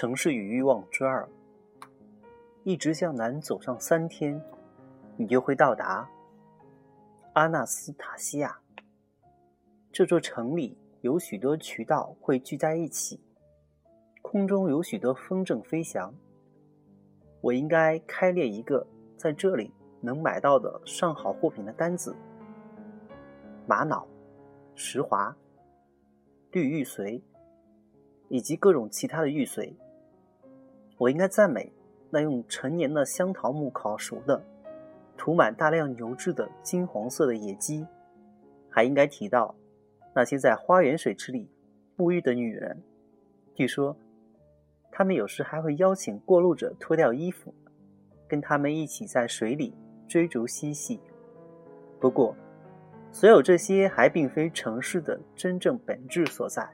城市与欲望之二，一直向南走上三天，你就会到达阿纳斯塔西亚。这座城里有许多渠道会聚在一起，空中有许多风筝飞翔。我应该开列一个在这里能买到的上好货品的单子：玛瑙、石华、绿玉髓。以及各种其他的玉髓，我应该赞美那用陈年的香桃木烤熟的、涂满大量油脂的金黄色的野鸡，还应该提到那些在花园水池里沐浴的女人。据说，他们有时还会邀请过路者脱掉衣服，跟他们一起在水里追逐嬉戏。不过，所有这些还并非城市的真正本质所在。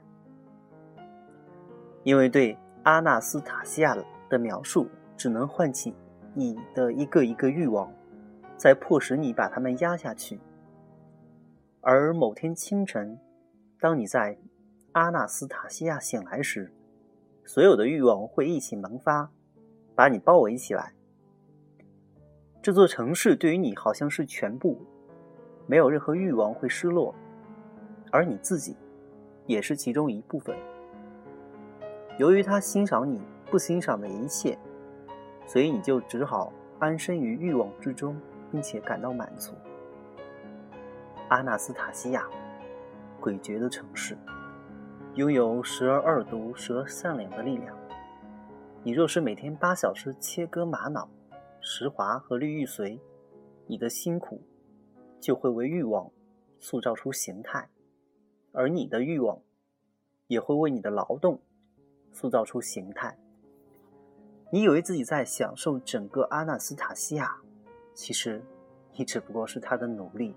因为对阿纳斯塔西亚的描述只能唤起你的一个一个欲望，再迫使你把它们压下去。而某天清晨，当你在阿纳斯塔西亚醒来时，所有的欲望会一起萌发，把你包围起来。这座城市对于你好像是全部，没有任何欲望会失落，而你自己也是其中一部分。由于他欣赏你不欣赏的一切，所以你就只好安身于欲望之中，并且感到满足。阿纳斯塔西亚，诡谲的城市，拥有时而恶毒、时而善良的力量。你若是每天八小时切割玛瑙、石华和绿玉髓，你的辛苦就会为欲望塑造出形态，而你的欲望也会为你的劳动。塑造出形态。你以为自己在享受整个阿纳斯塔西亚，其实你只不过是他的奴隶。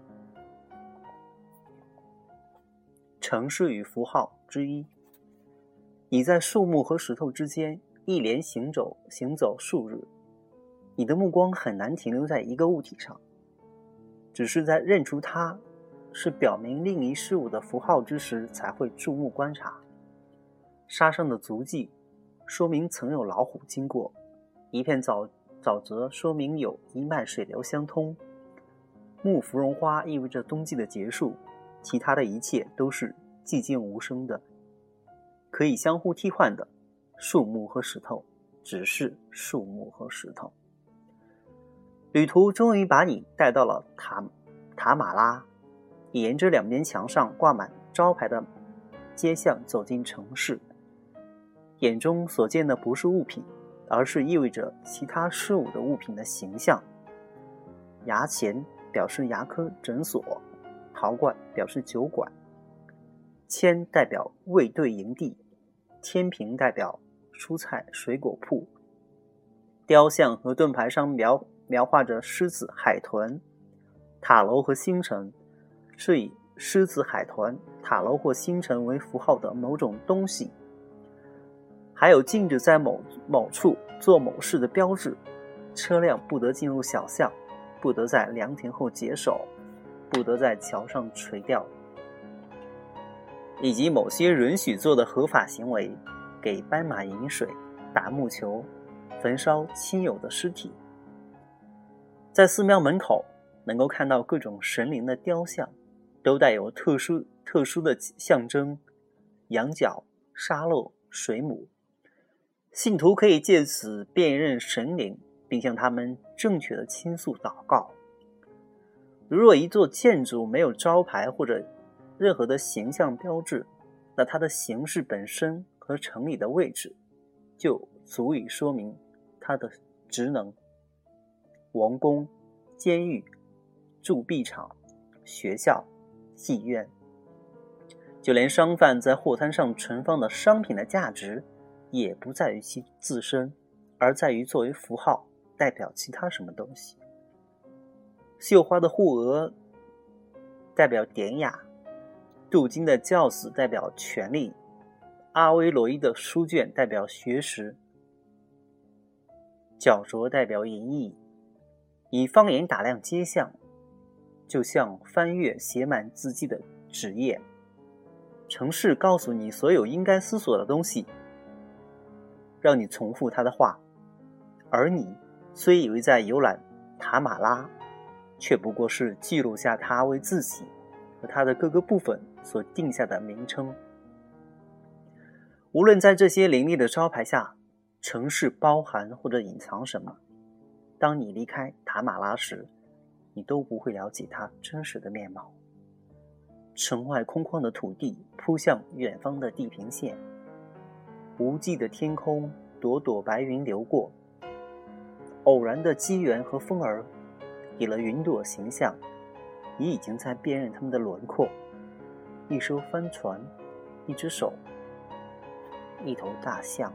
城市与符号之一。你在树木和石头之间一连行走，行走数日，你的目光很难停留在一个物体上，只是在认出它是表明另一事物的符号之时，才会注目观察。沙上的足迹，说明曾有老虎经过；一片沼沼泽，说明有一脉水流相通。木芙蓉花意味着冬季的结束，其他的一切都是寂静无声的，可以相互替换的。树木和石头，只是树木和石头。旅途终于把你带到了塔塔马拉，沿着两边墙上挂满招牌的街巷走进城市。眼中所见的不是物品，而是意味着其他事物的物品的形象。牙钱表示牙科诊所，陶罐表示酒馆，签代表卫队营地，天平代表蔬菜水果铺，雕像和盾牌上描描画着狮子、海豚，塔楼和星辰是以狮子、海豚、塔楼或星辰为符号的某种东西。还有禁止在某某处做某事的标志，车辆不得进入小巷，不得在凉亭后解手，不得在桥上垂钓，以及某些允许做的合法行为：给斑马饮水、打木球、焚烧亲友的尸体。在寺庙门口能够看到各种神灵的雕像，都带有特殊特殊的象征：羊角、沙漏、水母。信徒可以借此辨认神灵，并向他们正确的倾诉祷告。如若一座建筑没有招牌或者任何的形象标志，那它的形式本身和城里的位置就足以说明它的职能。王宫、监狱、铸币厂、学校、妓院，就连商贩在货摊上存放的商品的价值。也不在于其自身，而在于作为符号代表其他什么东西。绣花的护额代表典雅，镀金的轿子代表权力，阿威罗伊的书卷代表学识，脚镯代表淫逸。以方言打量街巷，就像翻阅写满字迹的纸页。城市告诉你所有应该思索的东西。让你重复他的话，而你虽以为在游览塔马拉，却不过是记录下他为自己和他的各个部分所定下的名称。无论在这些凌厉的招牌下，城市包含或者隐藏什么，当你离开塔马拉时，你都不会了解它真实的面貌。城外空旷的土地扑向远方的地平线，无际的天空，朵朵白云流过。偶然的机缘和风儿，给了云朵形象，你已经在辨认它们的轮廓。一艘帆船，一只手。一头大象。